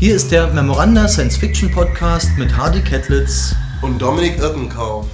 Hier ist der Memoranda Science Fiction Podcast mit Hardy Kettlitz und Dominik Irtenkauf.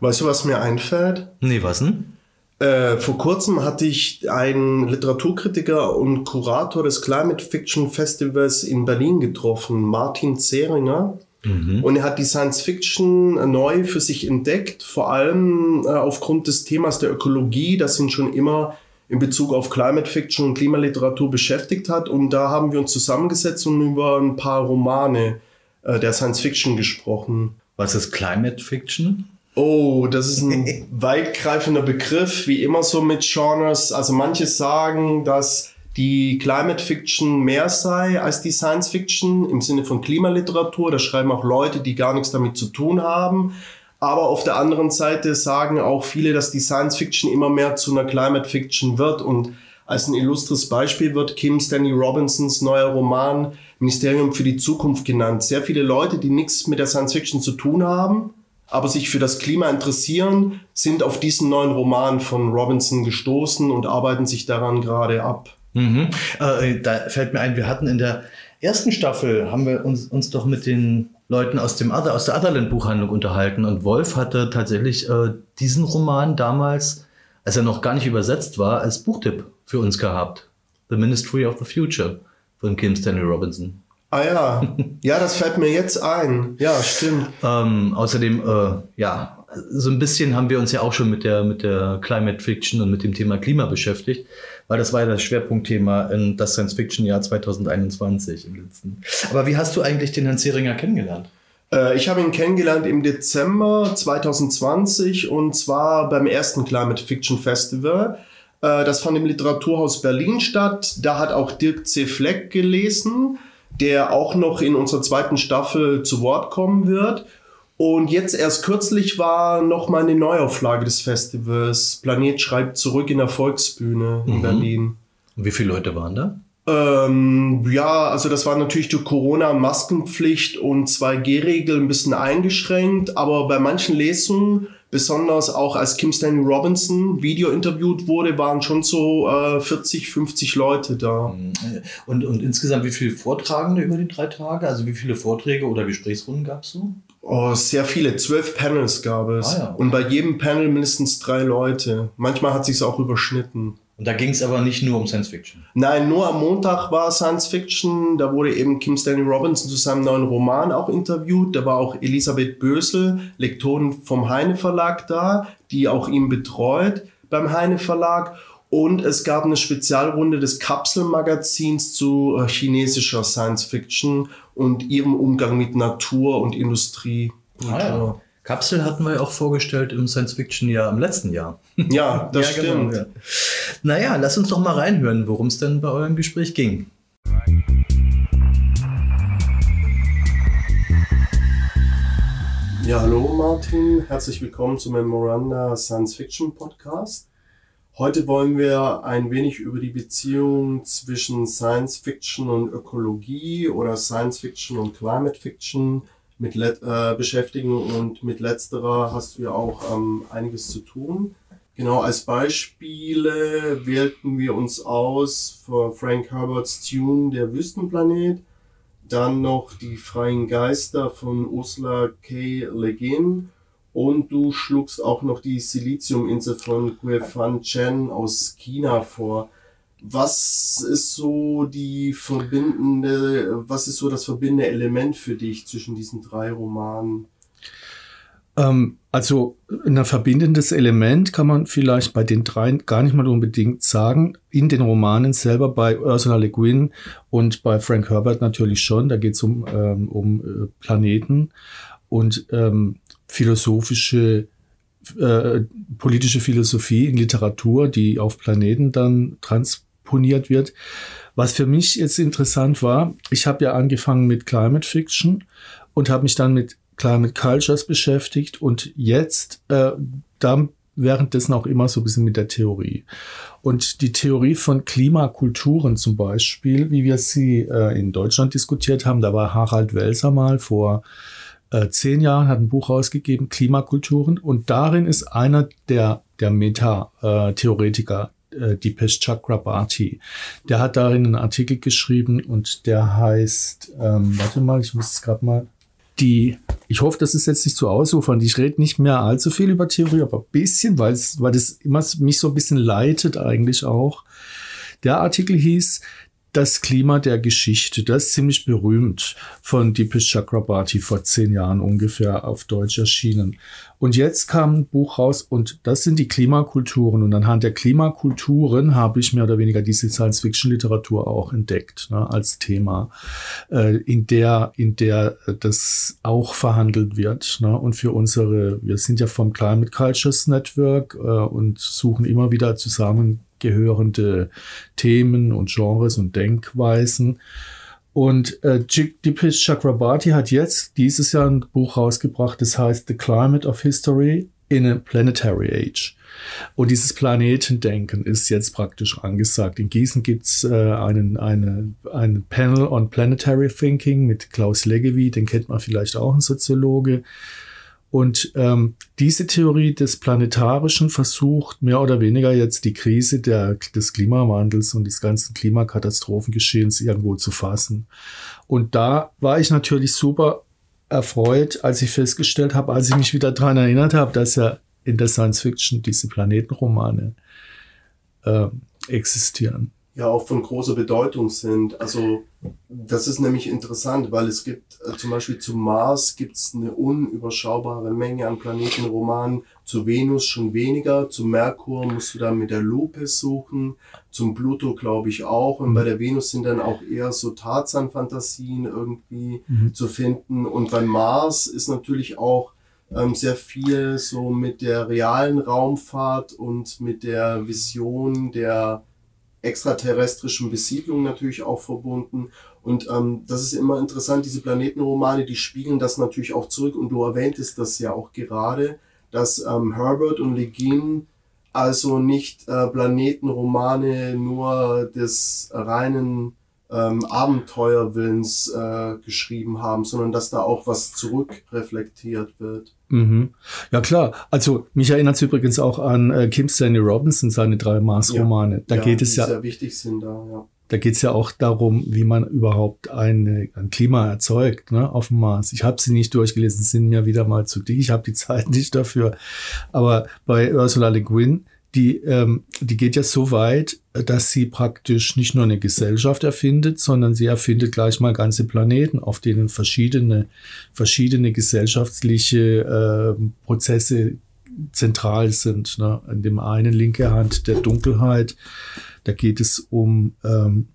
Weißt du, was mir einfällt? Nee, was denn? Äh, vor kurzem hatte ich einen Literaturkritiker und Kurator des Climate Fiction Festivals in Berlin getroffen, Martin Zeringer. Mhm. Und er hat die Science Fiction neu für sich entdeckt, vor allem äh, aufgrund des Themas der Ökologie, das ihn schon immer in Bezug auf Climate Fiction und Klimaliteratur beschäftigt hat. Und da haben wir uns zusammengesetzt und über ein paar Romane äh, der Science Fiction gesprochen. Was ist Climate Fiction? Oh, das ist ein weitgreifender Begriff, wie immer so mit Genres. Also manche sagen, dass die Climate Fiction mehr sei als die Science Fiction im Sinne von Klimaliteratur. Da schreiben auch Leute, die gar nichts damit zu tun haben. Aber auf der anderen Seite sagen auch viele, dass die Science Fiction immer mehr zu einer Climate Fiction wird. Und als ein illustres Beispiel wird Kim Stanley Robinsons neuer Roman Ministerium für die Zukunft genannt. Sehr viele Leute, die nichts mit der Science Fiction zu tun haben, aber sich für das Klima interessieren, sind auf diesen neuen Roman von Robinson gestoßen und arbeiten sich daran gerade ab. Mhm. Äh, da fällt mir ein, wir hatten in der ersten Staffel, haben wir uns, uns doch mit den Leuten aus, dem aus der Otherland-Buchhandlung unterhalten. Und Wolf hatte tatsächlich äh, diesen Roman damals, als er noch gar nicht übersetzt war, als Buchtipp für uns gehabt. The Ministry of the Future von Kim Stanley Robinson. Ah ja, ja, das fällt mir jetzt ein. Ja, stimmt. ähm, außerdem, äh, ja, so ein bisschen haben wir uns ja auch schon mit der, mit der Climate Fiction und mit dem Thema Klima beschäftigt, weil das war ja das Schwerpunktthema in das Science Fiction Jahr 2021 im letzten. Aber wie hast du eigentlich den Herrn Zeringer kennengelernt? Äh, ich habe ihn kennengelernt im Dezember 2020 und zwar beim ersten Climate Fiction Festival. Äh, das fand im Literaturhaus Berlin statt. Da hat auch Dirk C. Fleck gelesen, der auch noch in unserer zweiten Staffel zu Wort kommen wird. Und jetzt erst kürzlich war noch mal eine Neuauflage des Festivals. Planet schreibt zurück in der Volksbühne in mhm. Berlin. Und wie viele Leute waren da? Ähm, ja, also das war natürlich durch Corona Maskenpflicht und 2G-Regel ein bisschen eingeschränkt, aber bei manchen Lesungen, besonders auch als Kim Stanley Robinson Video interviewt wurde, waren schon so äh, 40, 50 Leute da. Mhm. Und, und insgesamt wie viele Vortragende über die drei Tage? Also wie viele Vorträge oder Gesprächsrunden gab es so? Oh, sehr viele. Zwölf Panels gab es. Ah, ja. Und bei jedem Panel mindestens drei Leute. Manchmal hat sich auch überschnitten. Und da ging es aber nicht nur um Science Fiction. Nein, nur am Montag war Science Fiction. Da wurde eben Kim Stanley Robinson zu seinem neuen Roman auch interviewt. Da war auch Elisabeth Bösel, Lektorin vom Heine Verlag da, die auch ihn betreut beim Heine Verlag. Und es gab eine Spezialrunde des Kapselmagazins zu äh, chinesischer Science Fiction und ihrem Umgang mit Natur und Industrie. Ah, ja. Kapsel hatten wir ja auch vorgestellt im Science Fiction Jahr im letzten Jahr. Ja, das ja, genau, stimmt. Genau, ja. Naja, lass uns doch mal reinhören, worum es denn bei eurem Gespräch ging. Ja, hallo Martin, herzlich willkommen zum Memoranda Science Fiction Podcast. Heute wollen wir ein wenig über die Beziehung zwischen Science Fiction und Ökologie oder Science Fiction und Climate Fiction mit äh, beschäftigen und mit letzterer hast du ja auch ähm, einiges zu tun. Genau als Beispiele wählten wir uns aus für Frank Herberts Tune Der Wüstenplanet, dann noch die Freien Geister von Ursula K. Le Guin und du schlugst auch noch die Siliziuminsel von Guifan Chen aus China vor. Was ist so die verbindende, was ist so das verbindende Element für dich zwischen diesen drei Romanen? Ähm, also ein verbindendes Element kann man vielleicht bei den dreien gar nicht mal unbedingt sagen. In den Romanen selber bei Ursula Le Guin und bei Frank Herbert natürlich schon. Da geht es um, ähm, um äh, Planeten und ähm, philosophische, äh, politische Philosophie in Literatur, die auf Planeten dann transponiert wird. Was für mich jetzt interessant war, ich habe ja angefangen mit Climate Fiction und habe mich dann mit Climate Cultures beschäftigt und jetzt äh, dann währenddessen auch immer so ein bisschen mit der Theorie. Und die Theorie von Klimakulturen zum Beispiel, wie wir sie äh, in Deutschland diskutiert haben, da war Harald Welser mal vor äh, zehn Jahren, hat ein Buch rausgegeben, Klimakulturen. Und darin ist einer der, der Meta-Theoretiker äh, Dipesh Chakrabarti. Der hat darin einen Artikel geschrieben und der heißt, ähm, warte mal, ich muss es gerade mal, die, ich hoffe, das ist jetzt nicht zu ausufern, ich rede nicht mehr allzu viel über Theorie, aber ein bisschen, weil es, weil das immer mich so ein bisschen leitet eigentlich auch. Der Artikel hieß das Klima der Geschichte, das ist ziemlich berühmt von Deepish Chakrabarti vor zehn Jahren ungefähr auf Deutsch erschienen. Und jetzt kam ein Buch raus und das sind die Klimakulturen. Und anhand der Klimakulturen habe ich mehr oder weniger diese Science-Fiction-Literatur auch entdeckt ne, als Thema, äh, in der in der das auch verhandelt wird. Ne? Und für unsere, wir sind ja vom Climate Cultures Network äh, und suchen immer wieder zusammen gehörende Themen und Genres und Denkweisen. Und äh, Dipesh Chakrabarti hat jetzt dieses Jahr ein Buch rausgebracht, das heißt The Climate of History in a Planetary Age. Und dieses Planetendenken ist jetzt praktisch angesagt. In Gießen gibt's äh, einen, eine, einen Panel on Planetary Thinking mit Klaus Leggevi, den kennt man vielleicht auch, ein Soziologe. Und ähm, diese Theorie des Planetarischen versucht mehr oder weniger jetzt die Krise der, des Klimawandels und des ganzen Klimakatastrophengeschehens irgendwo zu fassen. Und da war ich natürlich super erfreut, als ich festgestellt habe, als ich mich wieder daran erinnert habe, dass ja in der Science Fiction diese Planetenromane äh, existieren ja auch von großer Bedeutung sind. Also das ist nämlich interessant, weil es gibt äh, zum Beispiel zum Mars gibt es eine unüberschaubare Menge an Planetenromanen, zu Venus schon weniger, zu Merkur musst du dann mit der Lupe suchen, zum Pluto glaube ich auch. Und bei der Venus sind dann auch eher so Tarzan-Fantasien irgendwie mhm. zu finden. Und beim Mars ist natürlich auch ähm, sehr viel so mit der realen Raumfahrt und mit der Vision der extraterrestrischen Besiedlung natürlich auch verbunden. Und ähm, das ist immer interessant, diese Planetenromane, die spiegeln das natürlich auch zurück. Und du erwähntest das ja auch gerade, dass ähm, Herbert und Le Guin also nicht äh, Planetenromane nur des reinen ähm, Abenteuerwillens äh, geschrieben haben, sondern dass da auch was zurückreflektiert wird. Mhm. Ja klar, also mich erinnert es übrigens auch an äh, Kim Stanley Robinson, seine drei Mars-Romane. Ja, da ja, geht es ja sehr wichtig sind da, ja. Da geht es ja auch darum, wie man überhaupt eine, ein Klima erzeugt ne, auf dem Mars. Ich habe sie nicht durchgelesen, sind mir wieder mal zu dick. Ich habe die Zeit nicht dafür. Aber bei Ursula Le Guin die, ähm, die geht ja so weit, dass sie praktisch nicht nur eine Gesellschaft erfindet, sondern sie erfindet gleich mal ganze Planeten, auf denen verschiedene, verschiedene gesellschaftliche äh, Prozesse zentral sind. Ne? In dem einen linke Hand der Dunkelheit, da geht es um ähm,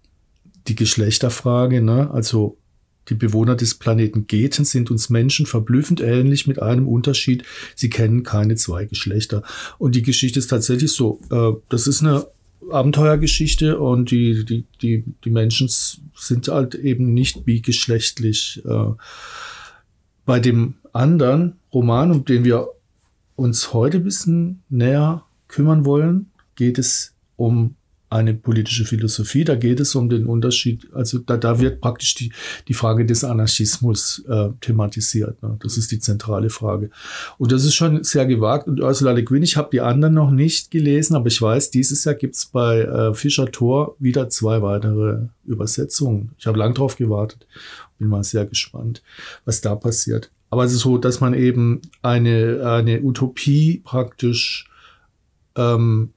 die Geschlechterfrage, ne? also die Bewohner des Planeten Geten sind uns Menschen verblüffend ähnlich mit einem Unterschied. Sie kennen keine zwei Geschlechter. Und die Geschichte ist tatsächlich so. Äh, das ist eine Abenteuergeschichte und die, die, die, die Menschen sind halt eben nicht bigeschlechtlich. Äh, bei dem anderen Roman, um den wir uns heute ein bisschen näher kümmern wollen, geht es um eine politische Philosophie. Da geht es um den Unterschied, also da, da wird praktisch die, die Frage des Anarchismus äh, thematisiert. Ne? Das ist die zentrale Frage. Und das ist schon sehr gewagt. Und Ursula Le Guin, ich habe die anderen noch nicht gelesen, aber ich weiß, dieses Jahr gibt es bei äh, Fischer Tor wieder zwei weitere Übersetzungen. Ich habe lang drauf gewartet. Bin mal sehr gespannt, was da passiert. Aber es ist so, dass man eben eine, eine Utopie praktisch ähm,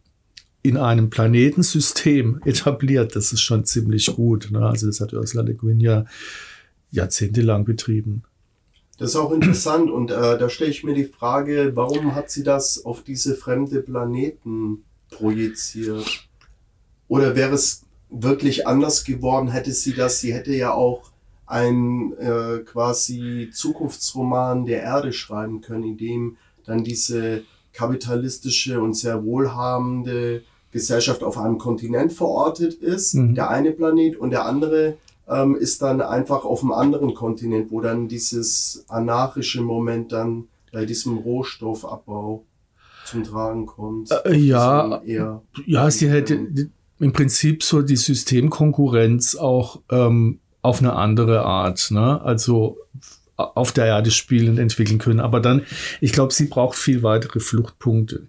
in einem Planetensystem etabliert. Das ist schon ziemlich gut. Ne? Also das hat Ursula Le Guin ja jahrzehntelang betrieben. Das ist auch interessant und äh, da stelle ich mir die Frage, warum hat sie das auf diese fremde Planeten projiziert? Oder wäre es wirklich anders geworden, hätte sie das, sie hätte ja auch ein äh, quasi Zukunftsroman der Erde schreiben können, in dem dann diese kapitalistische und sehr wohlhabende Gesellschaft auf einem Kontinent verortet ist, mhm. der eine Planet, und der andere ähm, ist dann einfach auf einem anderen Kontinent, wo dann dieses anarchische Moment dann bei diesem Rohstoffabbau zum Tragen kommt. Äh, ja, ja, sie hätte im Prinzip so die Systemkonkurrenz auch ähm, auf eine andere Art. Ne? Also auf der Erde spielend entwickeln können. Aber dann, ich glaube, sie braucht viel weitere Fluchtpunkte,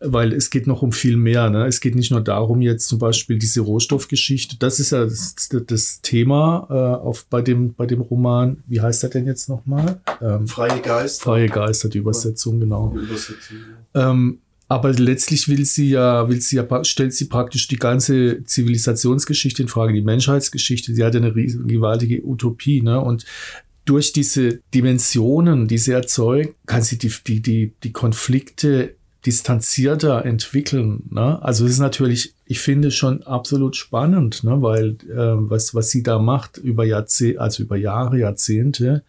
weil es geht noch um viel mehr. Ne? Es geht nicht nur darum, jetzt zum Beispiel diese Rohstoffgeschichte. Das ist ja das, das Thema äh, auf, bei, dem, bei dem Roman. Wie heißt er denn jetzt nochmal? Ähm, Freie Geister. Freie Geister, die Übersetzung, genau. Die Übersetzung, ja. ähm, aber letztlich will sie ja, will sie ja, stellt sie praktisch die ganze Zivilisationsgeschichte in Frage, die Menschheitsgeschichte. Sie hat eine riesige, gewaltige Utopie, ne? Und durch diese Dimensionen, die sie erzeugt, kann sie die, die, die, die Konflikte distanzierter entwickeln. Ne? Also es ist natürlich, ich finde schon absolut spannend, ne? weil äh, was, was sie da macht über Jahrzehnte, also über Jahre, Jahrzehnte,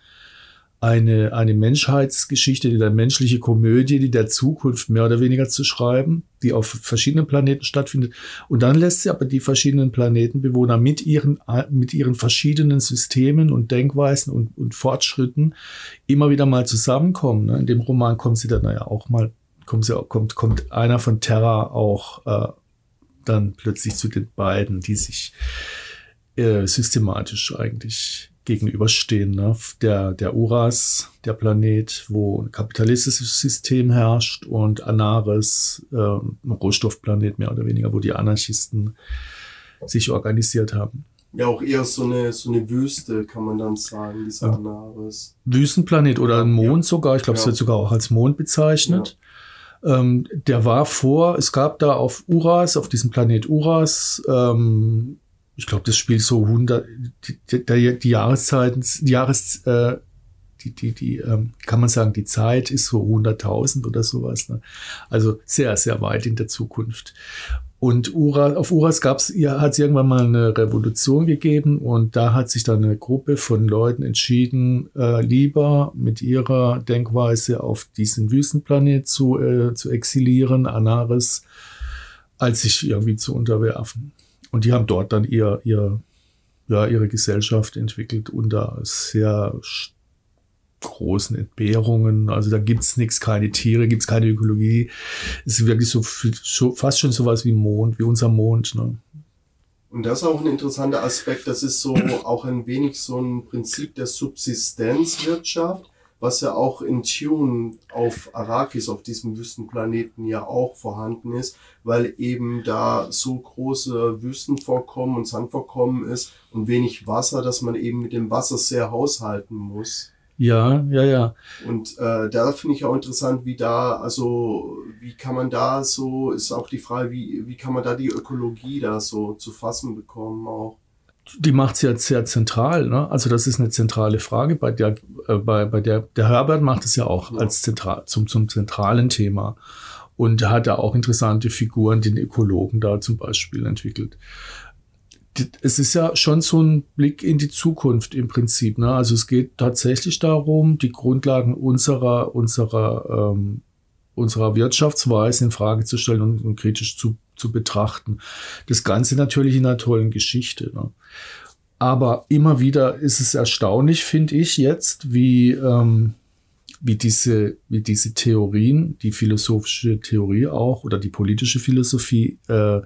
eine, eine Menschheitsgeschichte, die der menschliche Komödie, die der Zukunft mehr oder weniger zu schreiben, die auf verschiedenen Planeten stattfindet. Und dann lässt sie aber die verschiedenen Planetenbewohner mit ihren, mit ihren verschiedenen Systemen und Denkweisen und, und Fortschritten immer wieder mal zusammenkommen. Ne? In dem Roman kommen sie dann ja auch mal, kommt, sie, kommt, kommt einer von Terra auch äh, dann plötzlich zu den beiden, die sich äh, systematisch eigentlich gegenüberstehen. Ne? Der, der Uras, der Planet, wo ein kapitalistisches System herrscht und Anaris, äh, ein Rohstoffplanet mehr oder weniger, wo die Anarchisten sich organisiert haben. Ja, auch eher so eine, so eine Wüste, kann man dann sagen, dieser ja. Anaris. Wüstenplanet oder ein Mond ja. sogar, ich glaube, ja. es wird sogar auch als Mond bezeichnet. Ähm, der war vor, es gab da auf Uras, auf diesem Planet Uras, ähm, ich glaube, das spielt so 100, die, die, die Jahreszeiten, die Jahres, äh, die, die, die, ähm, kann man sagen, die Zeit ist so 100.000 oder sowas. Ne? Also sehr, sehr weit in der Zukunft. Und Ura, auf Uras gab's, ja, hat es irgendwann mal eine Revolution gegeben und da hat sich dann eine Gruppe von Leuten entschieden, äh, lieber mit ihrer Denkweise auf diesen Wüstenplanet zu, äh, zu exilieren, Anaris, als sich irgendwie zu unterwerfen. Und die haben dort dann ihr, ihr, ja, ihre Gesellschaft entwickelt unter sehr großen Entbehrungen. Also da gibt's nichts, keine Tiere, gibt's keine Ökologie. Es ist wirklich so, so fast schon sowas wie Mond, wie unser Mond. Ne? Und das ist auch ein interessanter Aspekt. Das ist so auch ein wenig so ein Prinzip der Subsistenzwirtschaft was ja auch in Tune auf Arrakis, auf diesem Wüstenplaneten ja auch vorhanden ist, weil eben da so große Wüstenvorkommen und Sandvorkommen ist und wenig Wasser, dass man eben mit dem Wasser sehr haushalten muss. Ja, ja, ja. Und äh, da finde ich auch interessant, wie da, also wie kann man da so, ist auch die Frage, wie, wie kann man da die Ökologie da so zu fassen bekommen auch die macht sie jetzt sehr zentral. Ne? Also das ist eine zentrale Frage, bei der, äh, bei, bei der, der Herbert macht es ja auch ja. als zentral, zum, zum zentralen Thema. Und er hat da auch interessante Figuren, den Ökologen da zum Beispiel entwickelt. Es ist ja schon so ein Blick in die Zukunft im Prinzip. Ne? Also es geht tatsächlich darum, die Grundlagen unserer, unserer, ähm, unserer Wirtschaftsweise in Frage zu stellen und, und kritisch zu zu betrachten. Das Ganze natürlich in einer tollen Geschichte. Ne? Aber immer wieder ist es erstaunlich, finde ich jetzt, wie, ähm, wie, diese, wie diese Theorien, die philosophische Theorie auch oder die politische Philosophie äh,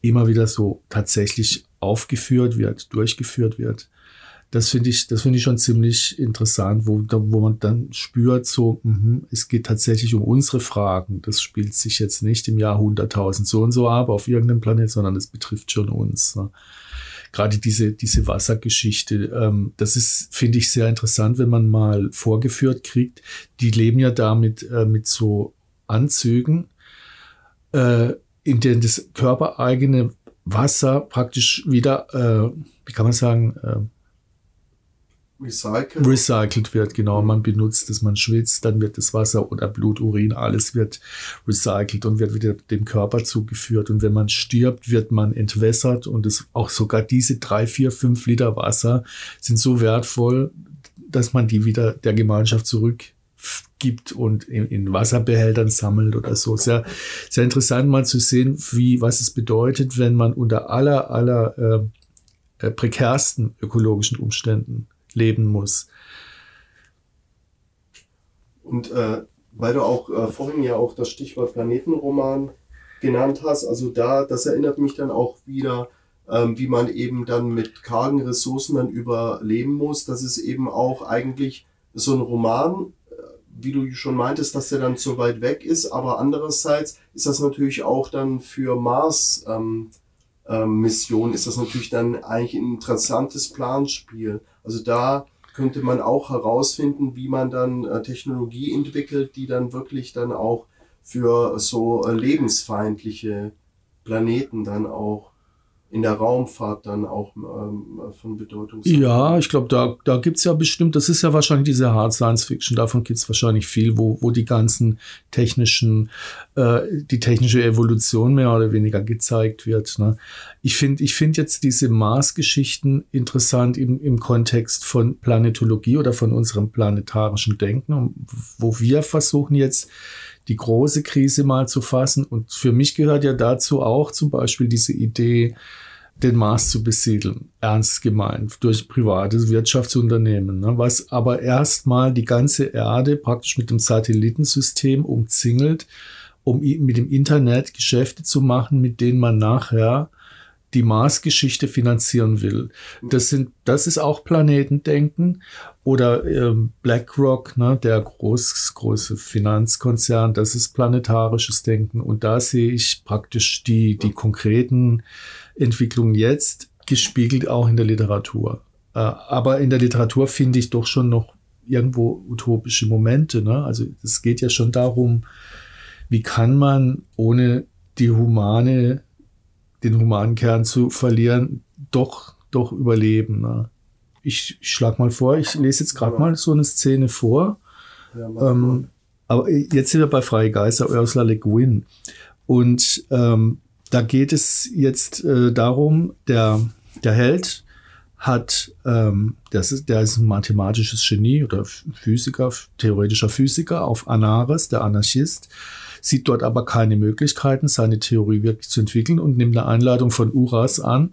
immer wieder so tatsächlich aufgeführt wird, durchgeführt wird das finde ich, das finde ich schon ziemlich interessant, wo, wo man dann spürt, so, mh, es geht tatsächlich um unsere Fragen. Das spielt sich jetzt nicht im Jahr 100.000 so und so ab auf irgendeinem Planet, sondern es betrifft schon uns. Ne? Gerade diese, diese Wassergeschichte, ähm, das ist, finde ich, sehr interessant, wenn man mal vorgeführt kriegt. Die leben ja da mit, äh, mit so Anzügen, äh, in denen das körpereigene Wasser praktisch wieder, äh, wie kann man sagen, äh, Recycelt. recycelt wird, genau. Man benutzt es, man schwitzt, dann wird das Wasser oder Blut, Urin, alles wird recycelt und wird wieder dem Körper zugeführt. Und wenn man stirbt, wird man entwässert und es, auch sogar diese drei, vier, fünf Liter Wasser sind so wertvoll, dass man die wieder der Gemeinschaft zurückgibt und in, in Wasserbehältern sammelt oder so. Sehr, sehr interessant mal zu sehen, wie, was es bedeutet, wenn man unter aller, aller äh, äh prekärsten ökologischen Umständen leben muss. Und äh, weil du auch äh, vorhin ja auch das Stichwort Planetenroman genannt hast, also da, das erinnert mich dann auch wieder, ähm, wie man eben dann mit kargen Ressourcen dann überleben muss, dass es eben auch eigentlich so ein Roman, äh, wie du schon meintest, dass der dann so weit weg ist, aber andererseits ist das natürlich auch dann für Mars ähm, ähm, Mission, ist das natürlich dann eigentlich ein interessantes Planspiel. Also da könnte man auch herausfinden, wie man dann äh, Technologie entwickelt, die dann wirklich dann auch für so äh, lebensfeindliche Planeten dann auch in der Raumfahrt dann auch ähm, von Bedeutung sind. Ja, ich glaube, da, da gibt es ja bestimmt, das ist ja wahrscheinlich diese Hard Science Fiction, davon gibt es wahrscheinlich viel, wo, wo die ganzen technischen, äh, die technische Evolution mehr oder weniger gezeigt wird. Ne? Ich finde ich finde jetzt diese Mars-Geschichten interessant im, im Kontext von Planetologie oder von unserem planetarischen Denken, wo wir versuchen jetzt, die große Krise mal zu fassen. Und für mich gehört ja dazu auch zum Beispiel diese Idee, den Mars zu besiedeln, ernst gemeint, durch privates Wirtschaftsunternehmen, ne, was aber erstmal die ganze Erde praktisch mit dem Satellitensystem umzingelt, um mit dem Internet Geschäfte zu machen, mit denen man nachher die Mars-Geschichte finanzieren will. Das sind, das ist auch Planetendenken oder ähm, BlackRock, ne, der groß, große Finanzkonzern, das ist planetarisches Denken. Und da sehe ich praktisch die, die konkreten Entwicklungen jetzt gespiegelt auch in der Literatur. Äh, aber in der Literatur finde ich doch schon noch irgendwo utopische Momente. Ne? Also es geht ja schon darum, wie kann man ohne die humane den humanen Kern zu verlieren, doch, doch überleben. Ne? Ich, schlage mal vor, ich lese jetzt gerade mal so eine Szene vor. Ja, ähm, aber jetzt sind wir bei Freie Geister, Ursula Le Guin. Und ähm, da geht es jetzt äh, darum, der, der Held hat, ähm, das ist, der ist ein mathematisches Genie oder Physiker, theoretischer Physiker auf Anaris, der Anarchist sieht dort aber keine Möglichkeiten, seine Theorie wirklich zu entwickeln und nimmt eine Einladung von Uras an.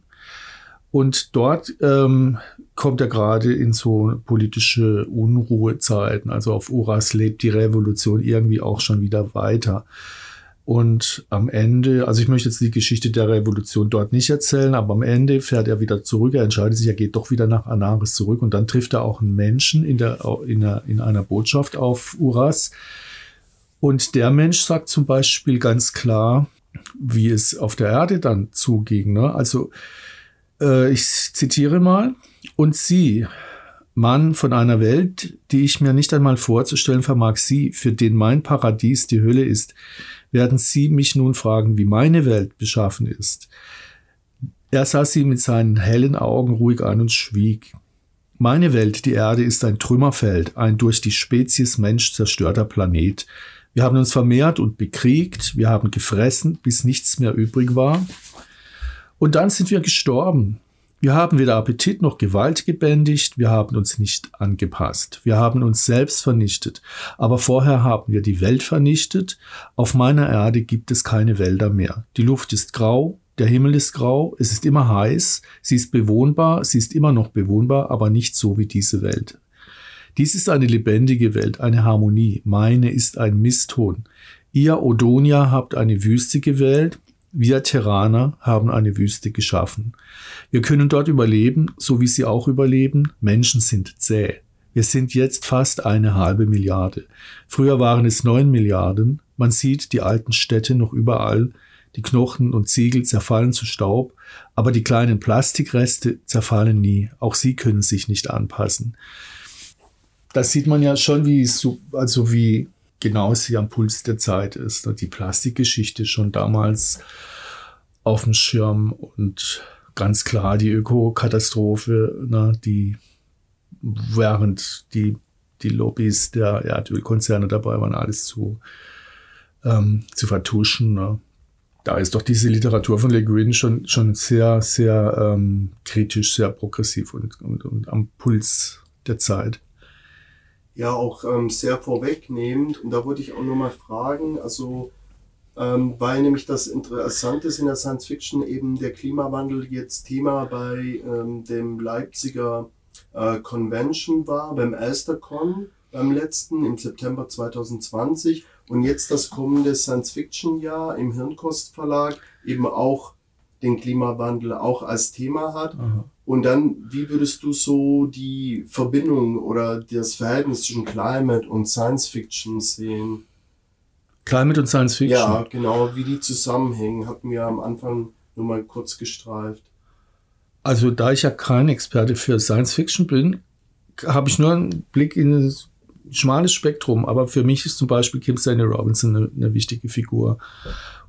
Und dort ähm, kommt er gerade in so politische Unruhezeiten. Also auf Uras lebt die Revolution irgendwie auch schon wieder weiter. Und am Ende, also ich möchte jetzt die Geschichte der Revolution dort nicht erzählen, aber am Ende fährt er wieder zurück. Er entscheidet sich, er geht doch wieder nach Anaris zurück und dann trifft er auch einen Menschen in, der, in, der, in einer Botschaft auf Uras, und der Mensch sagt zum Beispiel ganz klar, wie es auf der Erde dann zuging. Ne? Also äh, ich zitiere mal, und sie, Mann von einer Welt, die ich mir nicht einmal vorzustellen vermag, sie, für den mein Paradies die Hölle ist, werden sie mich nun fragen, wie meine Welt beschaffen ist. Er sah sie mit seinen hellen Augen ruhig an und schwieg. Meine Welt, die Erde, ist ein Trümmerfeld, ein durch die Spezies Mensch zerstörter Planet. Wir haben uns vermehrt und bekriegt, wir haben gefressen, bis nichts mehr übrig war. Und dann sind wir gestorben. Wir haben weder Appetit noch Gewalt gebändigt, wir haben uns nicht angepasst, wir haben uns selbst vernichtet, aber vorher haben wir die Welt vernichtet. Auf meiner Erde gibt es keine Wälder mehr. Die Luft ist grau, der Himmel ist grau, es ist immer heiß, sie ist bewohnbar, sie ist immer noch bewohnbar, aber nicht so wie diese Welt. Dies ist eine lebendige Welt, eine Harmonie. Meine ist ein Misston. Ihr Odonia habt eine Wüste gewählt, wir Terraner haben eine Wüste geschaffen. Wir können dort überleben, so wie sie auch überleben. Menschen sind zäh. Wir sind jetzt fast eine halbe Milliarde. Früher waren es neun Milliarden. Man sieht die alten Städte noch überall. Die Knochen und Ziegel zerfallen zu Staub, aber die kleinen Plastikreste zerfallen nie. Auch sie können sich nicht anpassen das sieht man ja schon, wie so, also wie genau sie am Puls der Zeit ist. Ne? Die Plastikgeschichte schon damals auf dem Schirm und ganz klar die Ökokatastrophe, ne, die während die, die Lobbys der Erdölkonzerne dabei waren, alles zu, ähm, zu vertuschen. Ne. Da ist doch diese Literatur von Le Guin schon, schon sehr, sehr ähm, kritisch, sehr progressiv und, und, und am Puls der Zeit ja auch ähm, sehr vorwegnehmend. Und da wollte ich auch nur mal fragen, also ähm, weil nämlich das Interessante ist in der Science Fiction eben der Klimawandel jetzt Thema bei ähm, dem Leipziger äh, Convention war, beim Elstercon beim letzten im September 2020 und jetzt das kommende Science Fiction Jahr im Hirnkost Verlag eben auch den Klimawandel auch als Thema hat. Aha. Und dann, wie würdest du so die Verbindung oder das Verhältnis zwischen Climate und Science Fiction sehen? Climate und Science Fiction? Ja, genau, wie die zusammenhängen, hatten wir am Anfang nur mal kurz gestreift. Also, da ich ja kein Experte für Science Fiction bin, habe ich nur einen Blick in ein schmales Spektrum. Aber für mich ist zum Beispiel Kim Stanley Robinson eine, eine wichtige Figur.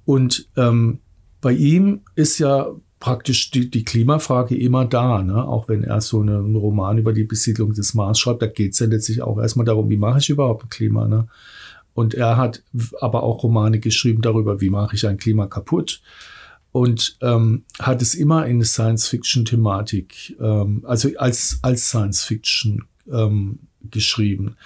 Und ähm, bei ihm ist ja praktisch die, die Klimafrage immer da, ne? auch wenn er so eine, einen Roman über die Besiedlung des Mars schreibt, da geht es ja letztlich auch erstmal darum, wie mache ich überhaupt ein Klima. Ne? Und er hat aber auch Romane geschrieben darüber, wie mache ich ein Klima kaputt. Und ähm, hat es immer in Science-Fiction-Thematik, ähm, also als, als Science-Fiction ähm, geschrieben.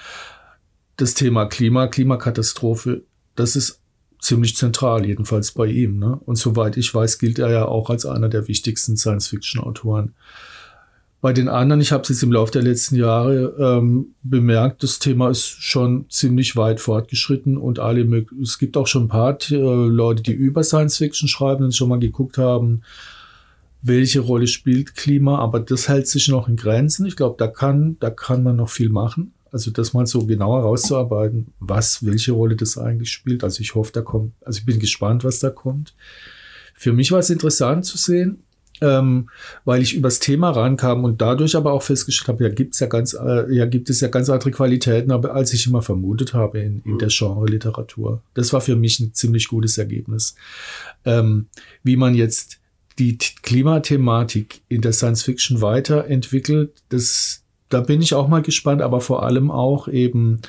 Das Thema Klima, Klimakatastrophe, das ist ziemlich zentral, jedenfalls bei ihm. Ne? Und soweit ich weiß, gilt er ja auch als einer der wichtigsten Science-Fiction-Autoren. Bei den anderen, ich habe es jetzt im Laufe der letzten Jahre ähm, bemerkt, das Thema ist schon ziemlich weit fortgeschritten und alle, es gibt auch schon ein paar äh, Leute, die über Science Fiction schreiben und schon mal geguckt haben, welche Rolle spielt Klima, aber das hält sich noch in Grenzen. Ich glaube, da kann, da kann man noch viel machen. Also das mal so genauer rauszuarbeiten, was, welche Rolle das eigentlich spielt. Also ich hoffe, da kommt, also ich bin gespannt, was da kommt. Für mich war es interessant zu sehen, ähm, weil ich übers Thema rankam und dadurch aber auch festgestellt habe, ja gibt es ja ganz, äh, ja gibt es ja ganz andere Qualitäten, aber als ich immer vermutet habe in, in der Genre-Literatur. Das war für mich ein ziemlich gutes Ergebnis. Ähm, wie man jetzt die Klimathematik in der Science Fiction weiterentwickelt, das, da bin ich auch mal gespannt, aber vor allem auch eben,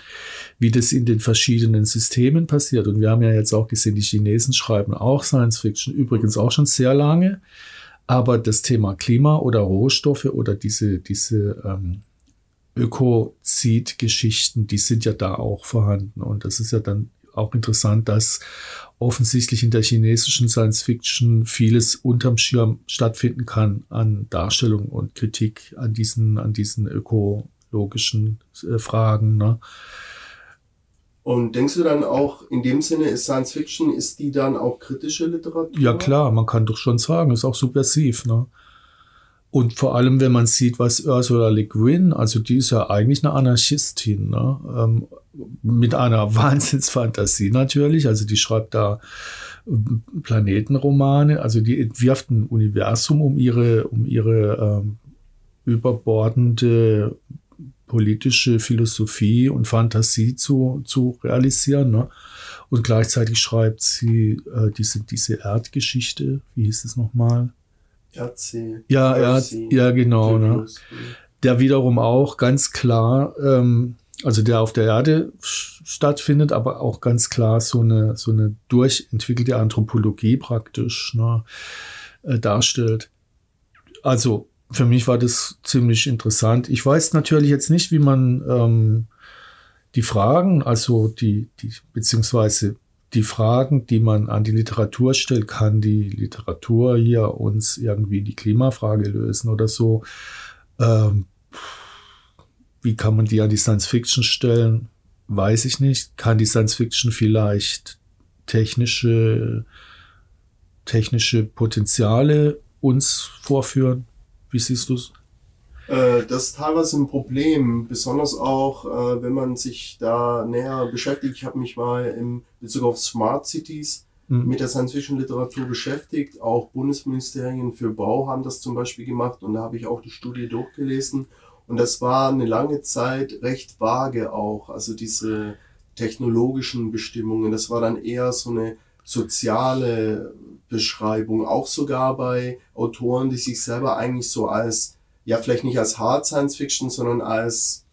wie das in den verschiedenen Systemen passiert. Und wir haben ja jetzt auch gesehen, die Chinesen schreiben auch Science Fiction, übrigens auch schon sehr lange. Aber das Thema Klima oder Rohstoffe oder diese, diese ähm, Ökozid-Geschichten, die sind ja da auch vorhanden. Und das ist ja dann auch interessant, dass offensichtlich in der chinesischen Science Fiction vieles unterm Schirm stattfinden kann an Darstellung und Kritik an diesen, an diesen ökologischen äh, Fragen. Ne? Und denkst du dann auch, in dem Sinne ist Science Fiction, ist die dann auch kritische Literatur? Ja klar, man kann doch schon sagen, ist auch subversiv. Ne? Und vor allem, wenn man sieht, was Ursula Le Guin, also die ist ja eigentlich eine Anarchistin, ne? Ähm, mit einer Wahnsinnsfantasie natürlich. Also die schreibt da ähm, Planetenromane, also die entwirft ein Universum, um ihre, um ihre ähm, überbordende politische Philosophie und Fantasie zu, zu realisieren. Ne? Und gleichzeitig schreibt sie äh, diese, diese Erdgeschichte, wie hieß es nochmal? Erdsee. Ja, Erd, ja, genau. Ne? Der wiederum auch ganz klar, ähm, also der auf der Erde stattfindet, aber auch ganz klar so eine, so eine durchentwickelte Anthropologie praktisch ne, äh, darstellt. Also für mich war das ziemlich interessant. Ich weiß natürlich jetzt nicht, wie man ähm, die Fragen, also die, die, beziehungsweise die Fragen, die man an die Literatur stellt, kann die Literatur hier uns irgendwie die Klimafrage lösen oder so. Ähm, wie kann man die an die Science Fiction stellen? Weiß ich nicht. Kann die Science Fiction vielleicht technische, technische Potenziale uns vorführen? Wie siehst du es? Äh, das ist teilweise ein Problem, besonders auch, äh, wenn man sich da näher beschäftigt. Ich habe mich mal im Bezug auf Smart Cities mhm. mit der Science-Fiction-Literatur beschäftigt. Auch Bundesministerien für Bau haben das zum Beispiel gemacht und da habe ich auch die Studie durchgelesen. Und das war eine lange Zeit recht vage auch, also diese technologischen Bestimmungen. Das war dann eher so eine soziale Beschreibung, auch sogar bei Autoren, die sich selber eigentlich so als ja vielleicht nicht als Hard Science Fiction, sondern als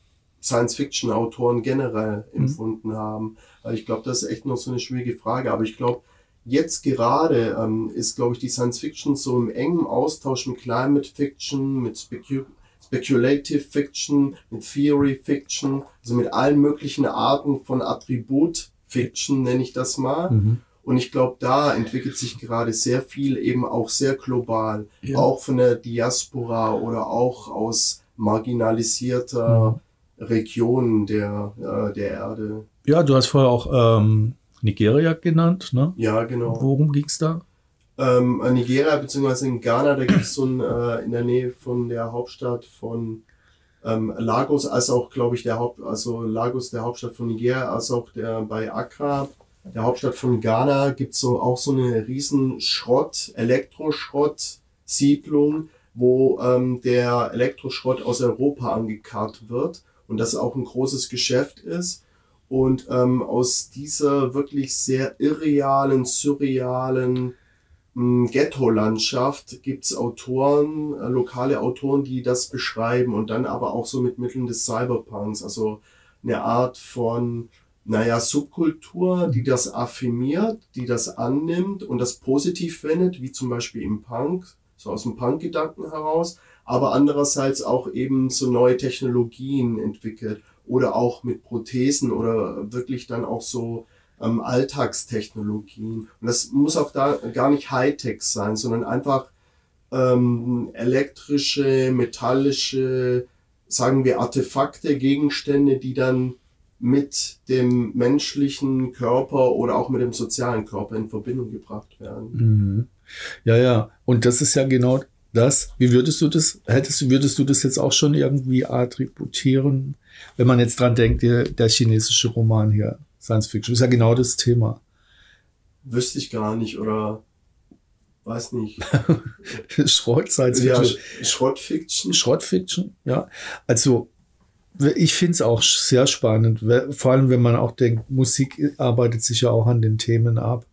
Science Fiction Autoren generell mhm. empfunden haben. Weil ich glaube, das ist echt noch so eine schwierige Frage. Aber ich glaube, jetzt gerade ähm, ist, glaube ich, die Science Fiction so im engen Austausch mit Climate Fiction, mit Specu Speculative Fiction, mit Theory Fiction, also mit allen möglichen Arten von Attribut Fiction, nenne ich das mal. Mhm. Und ich glaube, da entwickelt sich gerade sehr viel eben auch sehr global, ja. auch von der Diaspora oder auch aus marginalisierter mhm. Regionen der, äh, der Erde. Ja, du hast vorher auch ähm, Nigeria genannt, ne? Ja, genau. Worum ging es da? Ähm, Nigeria bzw. in Ghana, da gibt es so ein, äh, in der Nähe von der Hauptstadt von ähm, Lagos, als auch, glaube ich, der Haupt, also Lagos, der Hauptstadt von Nigeria, als auch der bei Accra, der Hauptstadt von Ghana, gibt es so auch so eine riesen Schrott, Elektroschrott-Siedlung, wo ähm, der Elektroschrott aus Europa angekarrt wird und das auch ein großes Geschäft ist. Und ähm, aus dieser wirklich sehr irrealen, surrealen Ghetto-Landschaft. Gibt's Autoren, äh, lokale Autoren, die das beschreiben und dann aber auch so mit Mitteln des Cyberpunks, also eine Art von, naja, Subkultur, die das affirmiert, die das annimmt und das positiv wendet, wie zum Beispiel im Punk, so aus dem Punk-Gedanken heraus, aber andererseits auch eben so neue Technologien entwickelt oder auch mit Prothesen oder wirklich dann auch so ähm, Alltagstechnologien. Und das muss auch da gar nicht Hightech sein, sondern einfach ähm, elektrische, metallische, sagen wir Artefakte, Gegenstände, die dann mit dem menschlichen Körper oder auch mit dem sozialen Körper in Verbindung gebracht werden. Mhm. Ja, ja. Und das ist ja genau das. Wie würdest du das, hättest, würdest du das jetzt auch schon irgendwie attributieren, wenn man jetzt dran denkt, der, der chinesische Roman hier, Science Fiction, ist ja genau das Thema. Wüsste ich gar nicht oder weiß nicht. Schrott, Science Fiction. Ja, Schrottfiction. Schrottfiction, ja. Also ich finde es auch sehr spannend, vor allem wenn man auch denkt, Musik arbeitet sich ja auch an den Themen ab.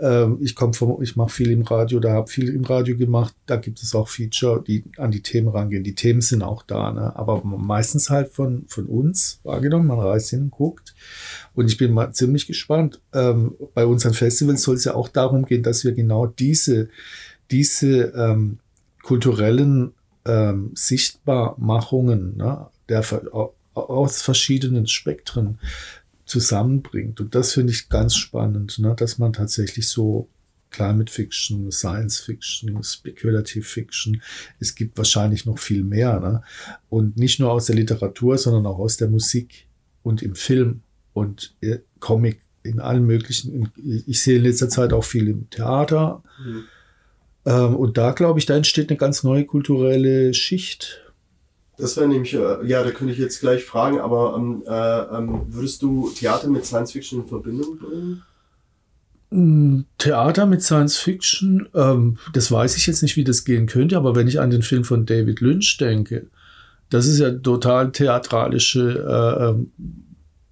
Ähm, ich komme vom, ich mache viel im Radio, da habe viel im Radio gemacht, da gibt es auch Feature, die an die Themen rangehen. Die Themen sind auch da, ne? aber meistens halt von, von uns wahrgenommen, man reist hin und guckt. Und ich bin mal ziemlich gespannt. Ähm, bei unseren Festivals soll es ja auch darum gehen, dass wir genau diese, diese ähm, kulturellen ähm, Sichtbarmachungen, ne? Der aus verschiedenen Spektren zusammenbringt. Und das finde ich ganz spannend, ne? dass man tatsächlich so Climate Fiction, Science Fiction, Speculative Fiction, es gibt wahrscheinlich noch viel mehr. Ne? Und nicht nur aus der Literatur, sondern auch aus der Musik und im Film und äh, Comic, in allen möglichen. Ich sehe in letzter Zeit auch viel im Theater. Mhm. Ähm, und da glaube ich, da entsteht eine ganz neue kulturelle Schicht das wäre nämlich, äh, ja, da könnte ich jetzt gleich fragen, aber ähm, äh, ähm, würdest du Theater mit Science Fiction in Verbindung bringen? Mm, Theater mit Science Fiction, ähm, das weiß ich jetzt nicht, wie das gehen könnte, aber wenn ich an den Film von David Lynch denke, das ist ja total theatralische, äh, ähm,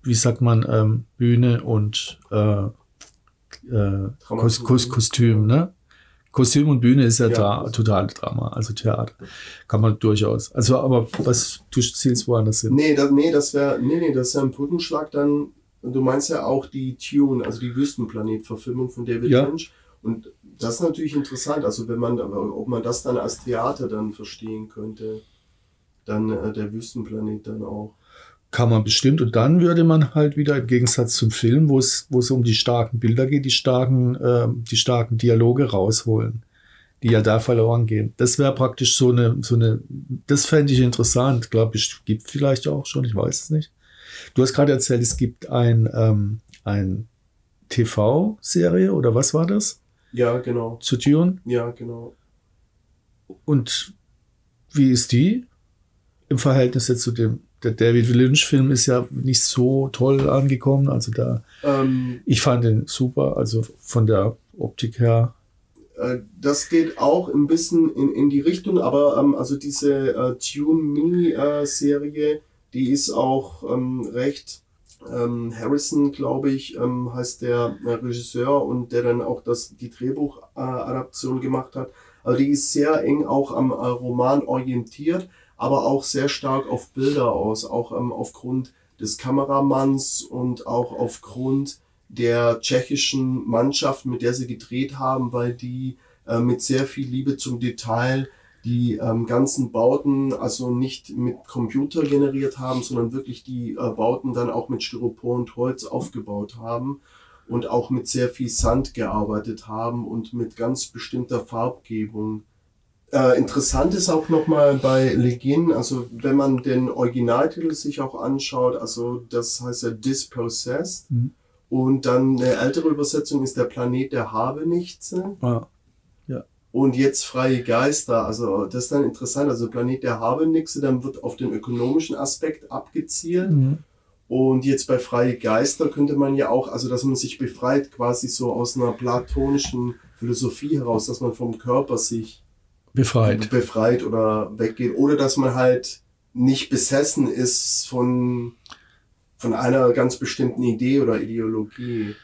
wie sagt man, ähm, Bühne und äh, äh, Kostüm, ne? Kostüm und Bühne ist ja, ja Dra total Drama, also Theater. Kann man durchaus. Also, aber was du zielst woanders hin? Nee, das, nee, das wäre, nee, nee, das ja ein Brückenschlag dann. Du meinst ja auch die Tune, also die Wüstenplanet-Verfilmung von David ja. Lynch. Und das ist natürlich interessant, also wenn man, ob man das dann als Theater dann verstehen könnte, dann äh, der Wüstenplanet dann auch kann man bestimmt. Und dann würde man halt wieder im Gegensatz zum Film, wo es, wo es um die starken Bilder geht, die starken, äh, die starken Dialoge rausholen, die ja da verloren gehen. Das wäre praktisch so eine, so eine, das fände ich interessant. Glaube ich, gibt vielleicht auch schon, ich weiß es nicht. Du hast gerade erzählt, es gibt ein, ähm, ein TV-Serie oder was war das? Ja, genau. Zu Dune? Ja, genau. Und wie ist die im Verhältnis jetzt zu dem der David Lynch-Film ist ja nicht so toll angekommen. Also da, ähm, ich fand den super, also von der Optik her. Äh, das geht auch ein bisschen in, in die Richtung, aber ähm, also diese äh, Tune Mini-Serie, die ist auch ähm, recht ähm, Harrison, glaube ich, ähm, heißt der äh, Regisseur und der dann auch das, die Drehbuchadaption gemacht hat. Also die ist sehr eng auch am äh, Roman orientiert aber auch sehr stark auf Bilder aus, auch ähm, aufgrund des Kameramanns und auch aufgrund der tschechischen Mannschaft, mit der sie gedreht haben, weil die äh, mit sehr viel Liebe zum Detail die ähm, ganzen Bauten also nicht mit Computer generiert haben, sondern wirklich die äh, Bauten dann auch mit Styropor und Holz aufgebaut haben und auch mit sehr viel Sand gearbeitet haben und mit ganz bestimmter Farbgebung. Äh, interessant ist auch nochmal bei Legin, also wenn man den Originaltitel sich auch anschaut, also das heißt ja Dispossessed. Mhm. Und dann eine ältere Übersetzung ist der Planet der Habenichtse. Ja. und jetzt freie Geister. Also das ist dann interessant. Also Planet der Habenixe, dann wird auf den ökonomischen Aspekt abgezielt. Mhm. Und jetzt bei freie Geister könnte man ja auch, also dass man sich befreit quasi so aus einer platonischen Philosophie heraus, dass man vom Körper sich befreit, befreit oder weggeht. Oder dass man halt nicht besessen ist von, von einer ganz bestimmten Idee oder Ideologie.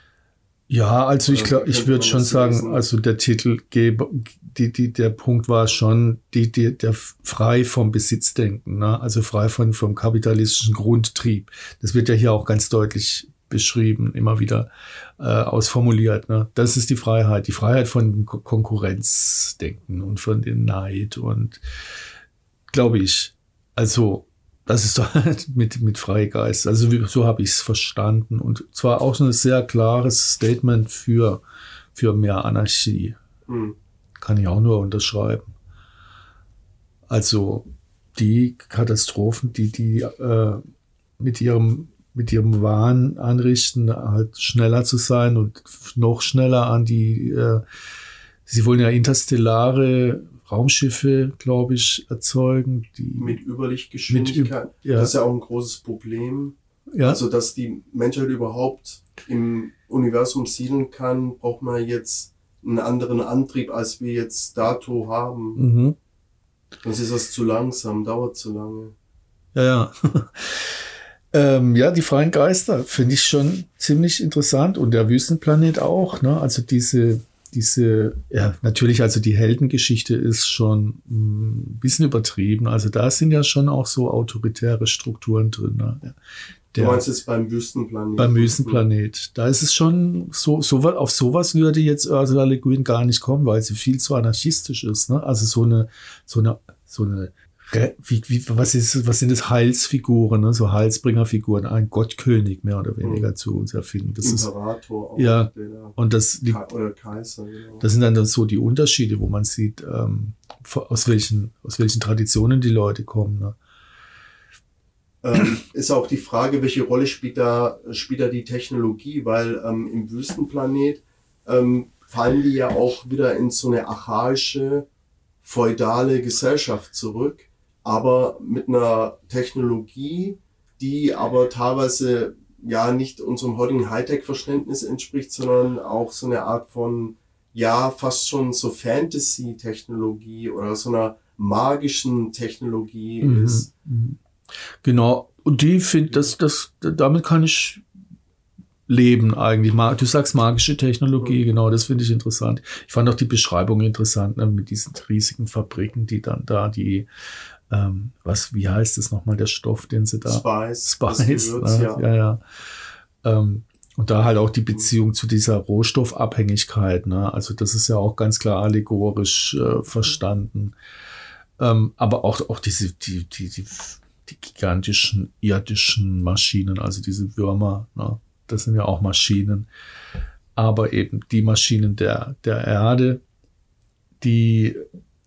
Ja, also ich glaube, ich würde schon sagen, also der Titelgeber, die, die, der Punkt war schon, die, die, der frei vom Besitzdenken, ne? also frei von, vom kapitalistischen Grundtrieb. Das wird ja hier auch ganz deutlich beschrieben, immer wieder äh, ausformuliert. Ne? Das ist die Freiheit, die Freiheit von Konkurrenzdenken und von den Neid und glaube ich, also das ist so mit, mit Freigeist. Also so habe ich es verstanden. Und zwar auch so ein sehr klares Statement für, für mehr Anarchie. Mhm. Kann ich auch nur unterschreiben. Also die Katastrophen, die die äh, mit ihrem mit ihrem Wahn anrichten, halt schneller zu sein und noch schneller an die, äh, sie wollen ja interstellare Raumschiffe, glaube ich, erzeugen. Die mit Überlichtgeschwindigkeit. Mit, ja. Das ist ja auch ein großes Problem. Ja. Also, dass die Menschheit überhaupt im Universum siedeln kann, braucht man jetzt einen anderen Antrieb, als wir jetzt dato haben. Mhm. Sonst ist das zu langsam, dauert zu lange. Ja, ja. Ähm, ja, die freien Geister finde ich schon ziemlich interessant und der Wüstenplanet auch. Ne? Also diese diese, ja, natürlich, also die Heldengeschichte ist schon ein bisschen übertrieben. Also da sind ja schon auch so autoritäre Strukturen drin. Ne? Der, du meinst jetzt beim Wüstenplanet? Beim Wüstenplanet. Da ist es schon so, so auf sowas würde jetzt Ursula Le Guin gar nicht kommen, weil sie viel zu anarchistisch ist. Ne? Also so eine, so eine, so eine wie, wie, was, ist, was sind das Heilsfiguren, ne? so Heilsbringerfiguren, ein Gottkönig mehr oder weniger mhm. zu uns erfinden. Das Imperator ist, ja, und das liegt, oder Kaiser, genau. Das sind dann so die Unterschiede, wo man sieht, ähm, aus, welchen, aus welchen Traditionen die Leute kommen. Ne? Ähm, ist auch die Frage, welche Rolle spielt da, spielt da die Technologie, weil ähm, im Wüstenplanet ähm, fallen die ja auch wieder in so eine archaische, feudale Gesellschaft zurück aber mit einer Technologie, die aber teilweise ja nicht unserem heutigen Hightech-Verständnis entspricht, sondern auch so eine Art von, ja, fast schon so Fantasy-Technologie oder so einer magischen Technologie mhm. ist. Mhm. Genau. Und die finde, das, das, damit kann ich leben eigentlich. Du sagst magische Technologie, mhm. genau, das finde ich interessant. Ich fand auch die Beschreibung interessant ne, mit diesen riesigen Fabriken, die dann da die ähm, was, wie heißt es nochmal, der Stoff, den sie da. Spice. Spice, Gewürz, ne? ja. ja, ja. Ähm, und da halt auch die Beziehung zu dieser Rohstoffabhängigkeit. Ne? Also das ist ja auch ganz klar allegorisch äh, verstanden. Ähm, aber auch, auch diese, die, die, die, die gigantischen irdischen Maschinen, also diese Würmer, ne? das sind ja auch Maschinen. Aber eben die Maschinen der, der Erde, die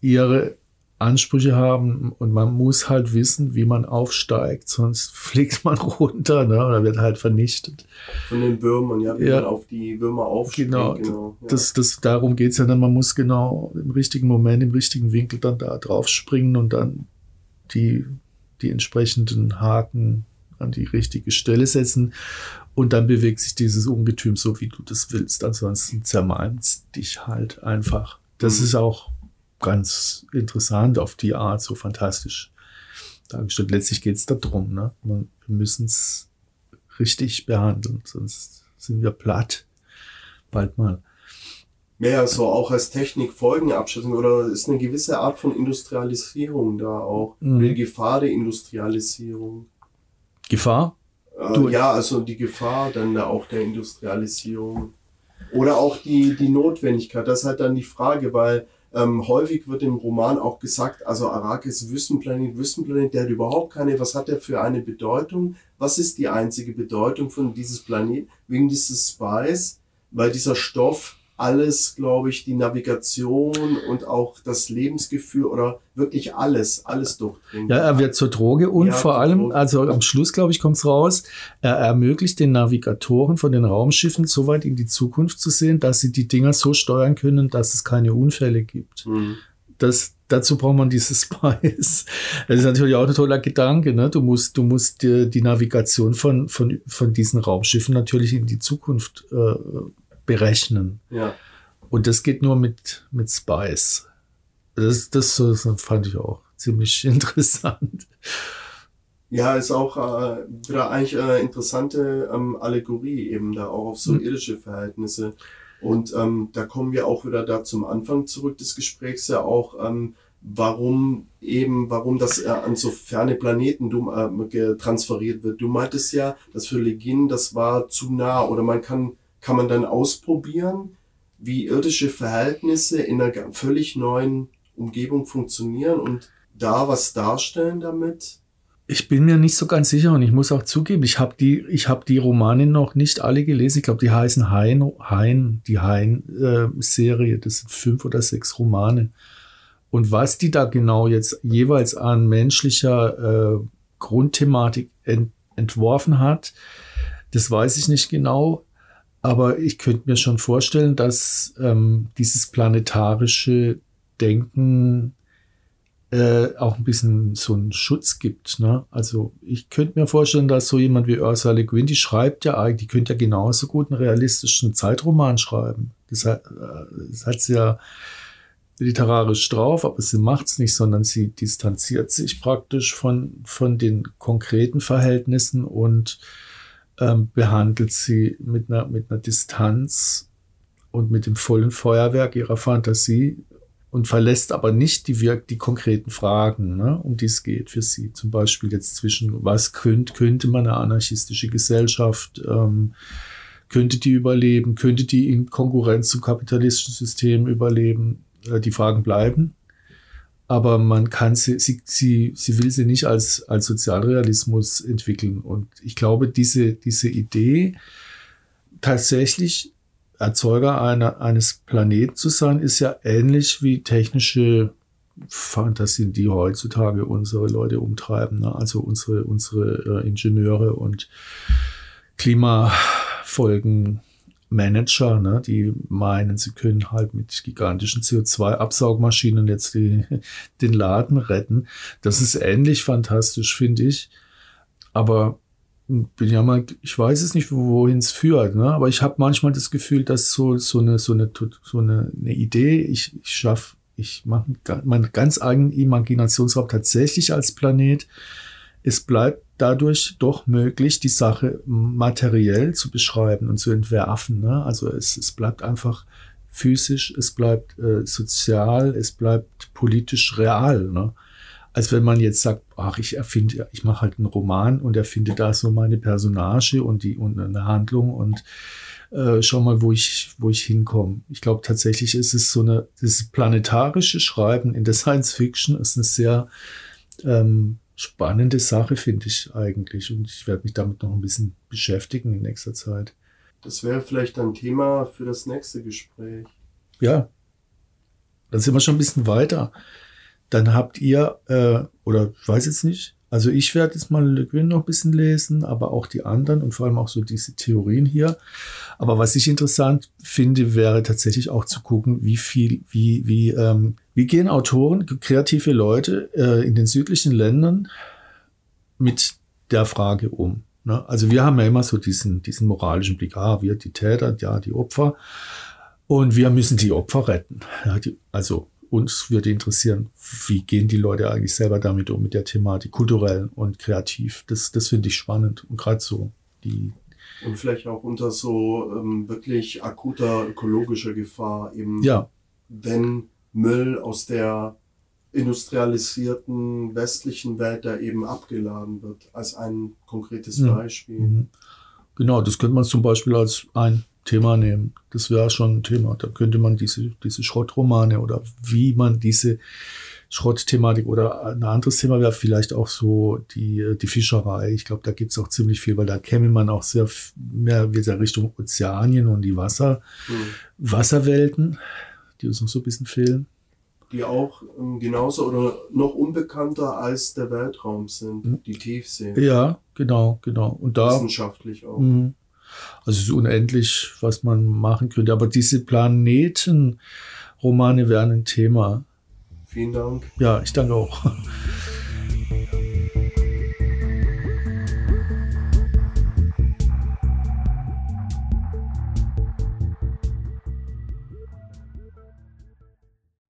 ihre Ansprüche haben und man muss halt wissen, wie man aufsteigt, sonst fliegt man runter ne, oder wird halt vernichtet. Von den Würmern, ja, wie ja. man auf die Würmer aufsteigt. Genau, genau ja. das, das, darum geht's ja dann, man muss genau im richtigen Moment, im richtigen Winkel dann da drauf springen und dann die, die entsprechenden Haken an die richtige Stelle setzen und dann bewegt sich dieses Ungetüm so, wie du das willst. Ansonsten zermalmt dich halt einfach. Das mhm. ist auch ganz interessant auf die Art, so fantastisch dargestellt. Letztlich geht es darum, ne? wir müssen es richtig behandeln, sonst sind wir platt. Bald mal. Ja, so auch als Technik Folgenabschätzung oder ist eine gewisse Art von Industrialisierung da auch. Mhm. Die Gefahr der Industrialisierung. Gefahr? Äh, ja, also die Gefahr dann da auch der Industrialisierung. Oder auch die, die Notwendigkeit. Das ist halt dann die Frage, weil ähm, häufig wird im Roman auch gesagt, also Arrakis Wüstenplanet, Wüstenplanet, der hat überhaupt keine, was hat der für eine Bedeutung? Was ist die einzige Bedeutung von dieses Planet? Wegen dieses Spice, weil dieser Stoff alles, glaube ich, die Navigation und auch das Lebensgefühl oder wirklich alles, alles durchdringt. Ja, er wird zur Droge und ja, vor allem, Droge. also am Schluss, glaube ich, kommt es raus, er ermöglicht den Navigatoren von den Raumschiffen so weit in die Zukunft zu sehen, dass sie die Dinger so steuern können, dass es keine Unfälle gibt. Mhm. Das, dazu braucht man dieses Spice. Das ist natürlich auch ein toller Gedanke. Ne? Du musst, du musst die, die Navigation von, von, von diesen Raumschiffen natürlich in die Zukunft äh, berechnen. Ja. Und das geht nur mit, mit Spice. Das, das, das fand ich auch ziemlich interessant. Ja, ist auch äh, wieder eigentlich eine interessante ähm, Allegorie eben da auch auf so mhm. irdische Verhältnisse. Und ähm, da kommen wir auch wieder da zum Anfang zurück des Gesprächs ja auch, ähm, warum eben, warum das äh, an so ferne Planeten du, äh, transferiert wird. Du meintest ja, dass für Legin das war zu nah oder man kann kann man dann ausprobieren, wie irdische Verhältnisse in einer völlig neuen Umgebung funktionieren und da was darstellen damit? Ich bin mir nicht so ganz sicher und ich muss auch zugeben, ich habe die, ich habe die Romane noch nicht alle gelesen. Ich glaube, die heißen Hein, Hein, die Hein-Serie. Äh, das sind fünf oder sechs Romane. Und was die da genau jetzt jeweils an menschlicher äh, Grundthematik ent entworfen hat, das weiß ich nicht genau. Aber ich könnte mir schon vorstellen, dass ähm, dieses planetarische Denken äh, auch ein bisschen so einen Schutz gibt. Ne? Also ich könnte mir vorstellen, dass so jemand wie Ursula Le Guin, die schreibt ja eigentlich, die könnte ja genauso gut einen realistischen Zeitroman schreiben. Das hat, äh, das hat sie ja literarisch drauf, aber sie macht es nicht, sondern sie distanziert sich praktisch von, von den konkreten Verhältnissen und ähm, behandelt sie mit einer, mit einer Distanz und mit dem vollen Feuerwerk ihrer Fantasie und verlässt aber nicht die, Wirk die konkreten Fragen, ne, um die es geht für sie. Zum Beispiel jetzt zwischen, was könnte, könnte man eine anarchistische Gesellschaft, ähm, könnte die überleben, könnte die in Konkurrenz zum kapitalistischen System überleben? Äh, die Fragen bleiben aber man kann sie, sie, sie, sie will sie nicht als, als Sozialrealismus entwickeln. Und ich glaube, diese, diese Idee, tatsächlich Erzeuger einer, eines Planeten zu sein, ist ja ähnlich wie technische Fantasien, die heutzutage unsere Leute umtreiben. Ne? Also unsere, unsere äh, Ingenieure und Klimafolgen Manager, ne, die meinen, sie können halt mit gigantischen CO2-Absaugmaschinen jetzt die, den Laden retten. Das ist ähnlich fantastisch, finde ich. Aber bin ja mal, ich weiß es nicht, wohin es führt, ne? aber ich habe manchmal das Gefühl, dass so, so eine, so eine, so eine, eine Idee, ich, ich schaffe, ich mache meinen ganz eigenen Imaginationsraum tatsächlich als Planet. Es bleibt dadurch doch möglich, die Sache materiell zu beschreiben und zu entwerfen. Ne? Also es, es bleibt einfach physisch, es bleibt äh, sozial, es bleibt politisch real. Ne? Als wenn man jetzt sagt, ach, ich erfinde, ich mache halt einen Roman und erfinde da so meine Personage und die und eine Handlung und äh, schau mal, wo ich, wo ich hinkomme. Ich glaube tatsächlich ist es so eine, das planetarische Schreiben in der Science Fiction ist eine sehr ähm, spannende Sache, finde ich eigentlich. Und ich werde mich damit noch ein bisschen beschäftigen in nächster Zeit. Das wäre vielleicht ein Thema für das nächste Gespräch. Ja, dann sind wir schon ein bisschen weiter. Dann habt ihr, äh, oder ich weiß jetzt nicht, also ich werde jetzt mal Le Guin noch ein bisschen lesen, aber auch die anderen und vor allem auch so diese Theorien hier. Aber was ich interessant finde, wäre tatsächlich auch zu gucken, wie viel, wie, wie, ähm, wie gehen Autoren, kreative Leute äh, in den südlichen Ländern mit der Frage um. Ne? Also wir haben ja immer so diesen, diesen moralischen Blick, ah, wir die Täter, ja, die Opfer. Und wir müssen die Opfer retten. Ja, die, also uns würde interessieren, wie gehen die Leute eigentlich selber damit um, mit der Thematik, kulturell und kreativ. Das, das finde ich spannend. Und gerade so die. Und vielleicht auch unter so ähm, wirklich akuter ökologischer Gefahr, eben ja. wenn Müll aus der industrialisierten westlichen Welt da eben abgeladen wird, als ein konkretes ja. Beispiel. Mhm. Genau, das könnte man zum Beispiel als ein Thema nehmen. Das wäre schon ein Thema. Da könnte man diese, diese Schrottromane oder wie man diese Schrottthematik oder ein anderes Thema wäre vielleicht auch so die, die Fischerei. Ich glaube, da gibt es auch ziemlich viel, weil da käme man auch sehr mehr wieder Richtung Ozeanien und die Wasser, mhm. Wasserwelten, die uns noch so ein bisschen fehlen. Die auch ähm, genauso oder noch unbekannter als der Weltraum sind, mhm. die Tiefsee. Ja, genau, genau. Und da, Wissenschaftlich auch. Mh, also es ist unendlich, was man machen könnte. Aber diese Planeten-Romane wären ein Thema. Vielen Dank. Ja, ich danke auch.